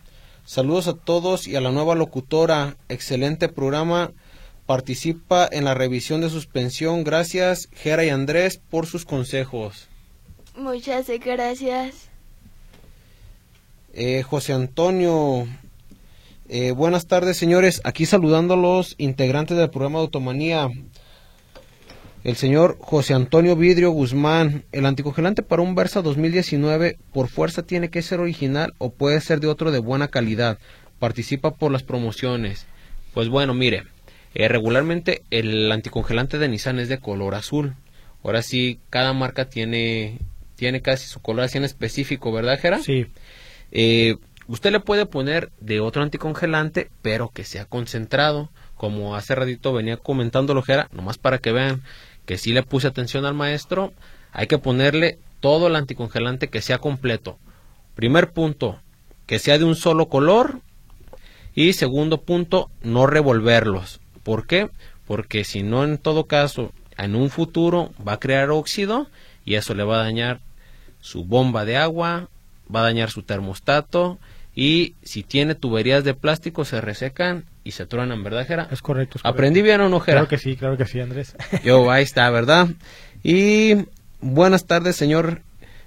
saludos a todos y a la nueva locutora, excelente programa, participa en la revisión de suspensión, gracias Gera y Andrés por sus consejos. Muchas gracias. Eh, José Antonio, eh, buenas tardes señores, aquí saludando a los integrantes del programa de Automanía. El señor José Antonio Vidrio Guzmán, el anticongelante para un Versa 2019 por fuerza tiene que ser original o puede ser de otro de buena calidad. Participa por las promociones. Pues bueno, mire, eh, regularmente el anticongelante de Nissan es de color azul. ahora sí, cada marca tiene, tiene casi su color así en específico, ¿verdad, Jera? Sí. Eh, usted le puede poner de otro anticongelante, pero que sea concentrado, como hace ratito venía comentando Lojera, nomás para que vean que sí le puse atención al maestro, hay que ponerle todo el anticongelante que sea completo. Primer punto, que sea de un solo color. Y segundo punto, no revolverlos. ¿Por qué? Porque si no, en todo caso, en un futuro va a crear óxido y eso le va a dañar su bomba de agua, va a dañar su termostato y si tiene tuberías de plástico se resecan y se truenan, ¿verdad, Jera? Es correcto. es correcto. ¿Aprendí bien o no, Jera? Claro que sí, claro que sí, Andrés. Yo, ahí está, ¿verdad? Y buenas tardes, señor.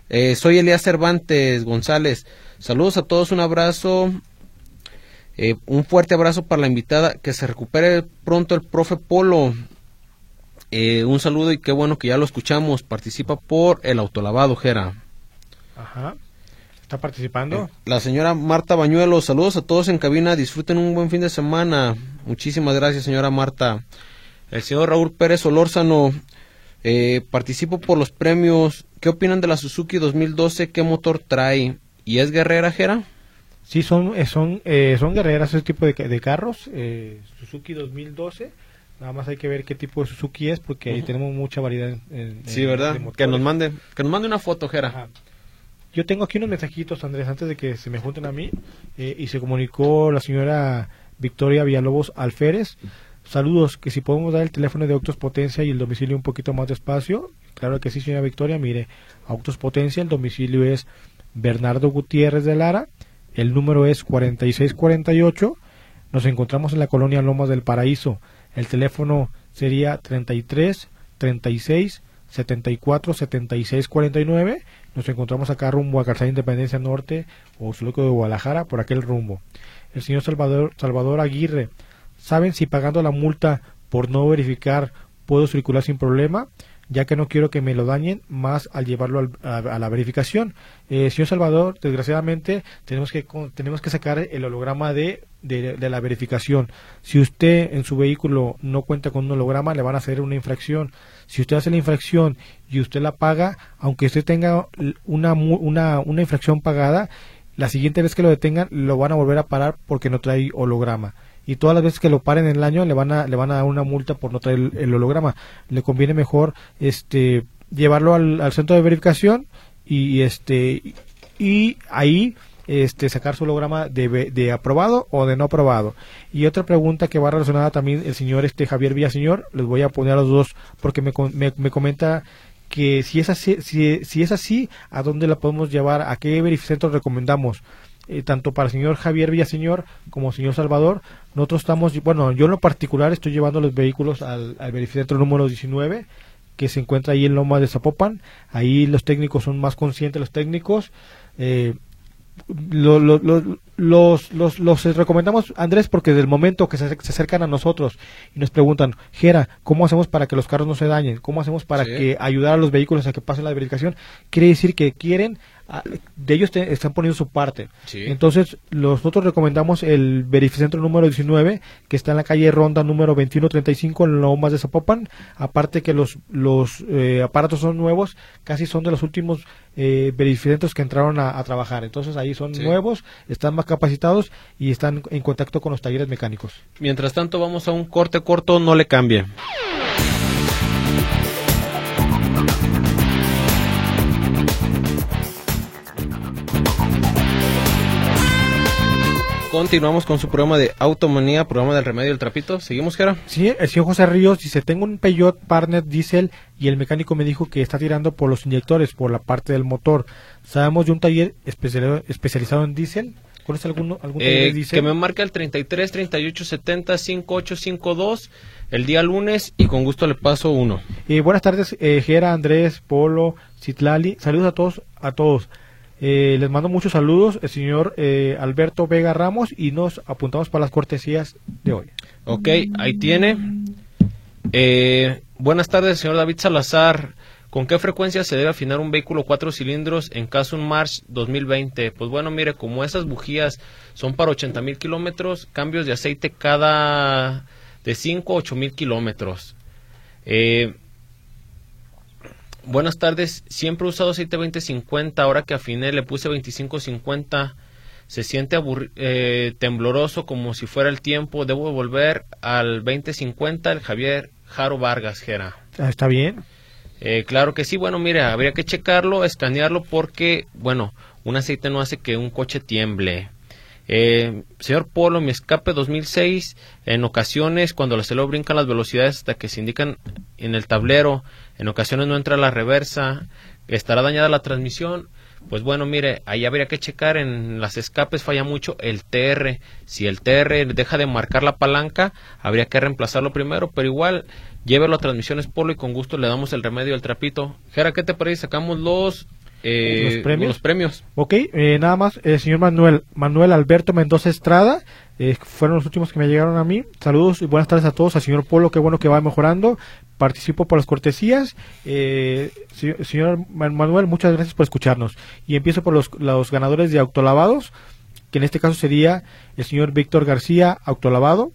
Eh, soy Elías Cervantes González. Saludos a todos, un abrazo. Eh, un fuerte abrazo para la invitada. Que se recupere pronto el profe Polo. Eh, un saludo y qué bueno que ya lo escuchamos. Participa por el autolavado, Jera. Ajá. ¿Está participando? Eh, la señora Marta Bañuelos, saludos a todos en cabina, disfruten un buen fin de semana. Muchísimas gracias, señora Marta. El señor Raúl Pérez Olórzano, eh, participo por los premios. ¿Qué opinan de la Suzuki 2012? ¿Qué motor trae? ¿Y es guerrera, Jera? Sí, son, eh, son, eh, son guerreras ese tipo de, ca- de carros. eh, Suzuki 2012. Nada más hay que ver qué tipo de Suzuki es porque ahí tenemos mucha variedad. En, en- Sí, ¿verdad? de Que nos mande, que nos mande una foto, Jera. Ajá. Yo tengo aquí unos mensajitos, Andrés, antes de que se me junten a mí. eh, y se comunicó la señora Victoria Villalobos Alférez. Saludos, que si podemos dar el teléfono de Autos Potencia y el domicilio un poquito más despacio. Claro que sí, señora Victoria. Mire, Autos Potencia, el domicilio es Bernardo Gutiérrez de Lara. El número es 4648. Nos encontramos en la colonia Lomas del Paraíso. El teléfono sería 33 36 74 76 49. Nos encontramos acá rumbo a Calzada Independencia Norte o Zuloco de Guadalajara por aquel rumbo. El señor Salvador, Salvador Aguirre, ¿saben si pagando la multa por no verificar puedo circular sin problema? Ya que no quiero que me lo dañen más al llevarlo al- a, la verificación. Eh, señor Salvador, desgraciadamente tenemos que tenemos que sacar el holograma de, de, de la verificación. Si usted en su vehículo no cuenta con un holograma, le van a hacer una infracción. Si usted hace la infracción y usted la paga, aunque usted tenga una, una, una infracción pagada, la siguiente vez que lo detengan lo van a volver a parar porque no trae holograma. Y todas las veces que lo paren en el año le van a, le van a dar una multa por no traer el, holograma. Le conviene mejor este llevarlo al, centro de verificación y este y ahí este sacar su holograma de, de aprobado o de no aprobado. Y otra pregunta que va relacionada también el señor este Javier Villaseñor, les voy a poner a los dos porque me, me, me comenta que si es así, si, si es así, ¿a dónde la podemos llevar? ¿A qué verificentro recomendamos? Eh, tanto para el señor Javier Villaseñor como el señor Salvador, nosotros estamos, bueno, yo en lo particular estoy llevando los vehículos al, al verificentro número 19, que se encuentra ahí en Loma de Zapopan. Ahí los técnicos son más conscientes, los técnicos. Eh, lo- lo- lo- los, los, los recomendamos, Andrés, porque desde el momento que se, se acercan a nosotros y nos preguntan, Gera, ¿cómo hacemos para que los carros no se dañen? ¿Cómo hacemos para Sí. que ayudar a los vehículos a que pasen la verificación? Quiere decir que quieren, de ellos te- están poniendo su parte. Sí. Entonces, nosotros recomendamos el verificentro número 19, que está en la calle Ronda número 2135 en Lomas de Zapopan. Aparte que los, los eh, aparatos son nuevos, casi son de los últimos eh, verificentros que entraron a, a trabajar. Entonces, ahí son Sí. nuevos, están más capacitados y están en contacto con los talleres mecánicos. Mientras tanto, vamos a un corte corto, no le cambie. Continuamos con su programa de Automanía, programa del remedio del trapito. ¿Seguimos, Jera? Sí, el señor José Ríos dice, tengo un Peugeot Partner Diesel y el mecánico me dijo que está tirando por los inyectores, por la parte del motor. ¿Sabemos de un taller especial- especializado en diésel? ¿Conoce alguno, algún taller Eh, de diésel? que me marca el 33 38 70 5852 el día lunes y con gusto le paso uno. Eh, buenas tardes, eh, Gera, Andrés, Polo, Citlali. Saludos a todos, a todos. Eh, les mando muchos saludos, el señor eh, Alberto Vega Ramos, y nos apuntamos para las cortesías de hoy. Ok, ahí tiene. Eh, buenas tardes, señor David Salazar. ¿Con qué frecuencia se debe afinar un vehículo cuatro cilindros en caso un March 2020? Pues bueno, mire, como esas bujías son para 80 mil kilómetros, cambios de aceite cada de 5 a 8 mil kilómetros. Eh, buenas tardes. Siempre he usado aceite 2050. Ahora que afiné le puse 2550. Se siente eh, tembloroso como si fuera el tiempo. Debo volver al 2050. El Javier Jaro Vargas, Gera. Ah, está bien. Eh, claro que sí. Bueno, mire, habría que checarlo, escanearlo porque, bueno, un aceite no hace que un coche tiemble. Eh, señor Polo, mi escape 2006, en ocasiones cuando el acelerador brinca las velocidades hasta que se indican en el tablero, en ocasiones no entra la reversa, estará dañada la transmisión. Pues bueno, mire, ahí habría que checar en las escapes falla mucho el TR. Si el TR deja de marcar la palanca, habría que reemplazarlo primero, pero igual llévelo a transmisiones Polo y con gusto le damos el remedio al trapito. Jera, ¿qué te parece? Sacamos los eh, ¿Los, premios? Ok, eh, nada más, el señor Manuel, Manuel Alberto Mendoza Estrada, eh, fueron los últimos que me llegaron a mí. Saludos y buenas tardes a todos, al señor Polo, qué bueno que va mejorando. Participo por las cortesías. señor Manuel, muchas gracias por escucharnos. Y empiezo por los, los ganadores de autolavados, que en este caso sería el señor Víctor García, autolavado,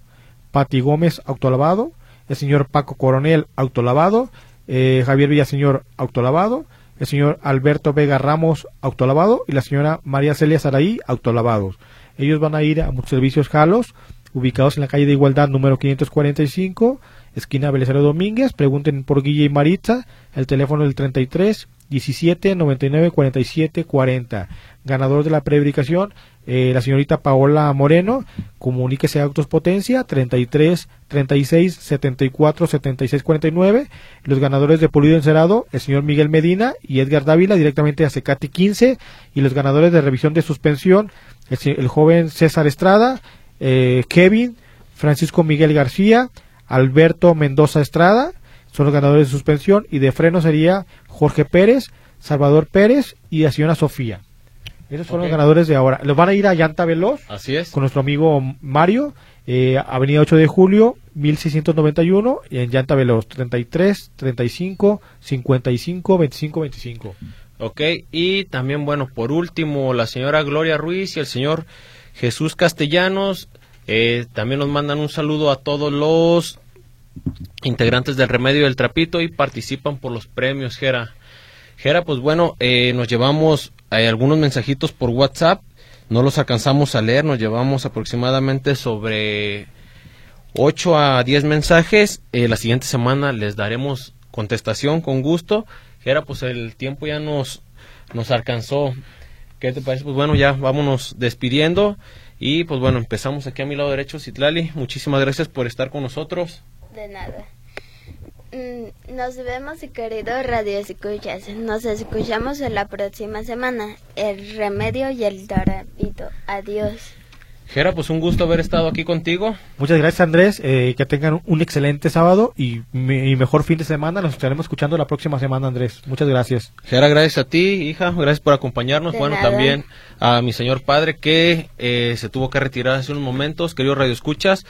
Pati Gómez, autolavado, el señor Paco Coronel, autolavado, Javier Villaseñor, autolavado, el señor Alberto Vega Ramos, autolavado, y la señora María Celia Saraí, autolavados. Ellos van a ir a muchos servicios Jalos, ubicados en la calle de Igualdad número 545, esquina Belisario Domínguez. Pregunten por Guille y Maritza, el teléfono del 33 17 99 47 40. Ganador de la prebricación, eh, la señorita Paola Moreno, comuníquese a Autos Potencia 33 36 74 76 49. Los ganadores de Polido Encerado, el señor Miguel Medina y Edgar Dávila, directamente a Secati 15. Y los ganadores de revisión de suspensión, el, joven César Estrada, eh, Kevin, Francisco Miguel García, Alberto Mendoza Estrada, son los ganadores de suspensión. Y de freno sería Jorge Pérez, Salvador Pérez y la señora Sofía. Esos son los ganadores de ahora. Los van a ir a Llanta Veloz. Así es. Con nuestro amigo Mario. Eh, Avenida 8 de Julio, 1691. Y en Llanta Veloz, 33, 35, 55, 25, 25. Ok. Y también, bueno, por último, la señora Gloria Ruiz y el señor Jesús Castellanos. Eh, también nos mandan un saludo a todos los integrantes del Remedio del Trapito y participan por los premios, Gera. Gera, pues bueno, eh, nos llevamos hay algunos mensajitos por WhatsApp, no los alcanzamos a leer, nos llevamos aproximadamente sobre 8 a 10 mensajes. Eh, la siguiente semana les daremos contestación con gusto. Era pues el tiempo ya nos, nos alcanzó. ¿Qué te parece? Pues bueno, ya vámonos despidiendo. Y pues bueno, empezamos aquí a mi lado derecho, Citlali. Muchísimas gracias por estar con nosotros. De nada. Mm, nos vemos, queridos Radio Escuchas. Nos escuchamos en la próxima semana. El remedio y el tarapito. Adiós. Gera, pues un gusto haber estado aquí contigo. Muchas gracias, Andrés. Eh, que tengan un excelente sábado y, mejor fin de semana. Nos estaremos escuchando la próxima semana, Andrés. Muchas gracias. Gera, gracias a ti, hija. Gracias por acompañarnos. bueno, también a mi señor padre que eh, se tuvo que retirar hace unos momentos. Queridos Radio Escuchas,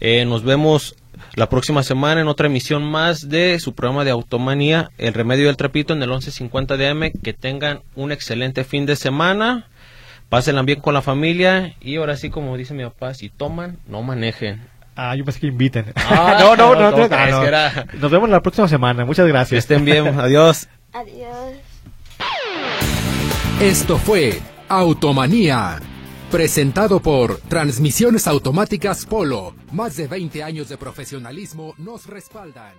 eh, nos vemos la próxima semana en otra emisión más de su programa de Automanía, El Remedio del Trapito en el 1150 de AM. Que tengan un excelente fin de semana. Pásenla bien con la familia y ahora sí, como dice mi papá, si toman, no manejen. Ah, yo pensé que inviten. Ah, no, no, no, no, Nos vemos la próxima semana. Muchas gracias. Que estén bien. Adiós. Adiós. Esto fue Automanía Presentado por Transmisiones Automáticas Polo. Más de 20 años de profesionalismo nos respaldan.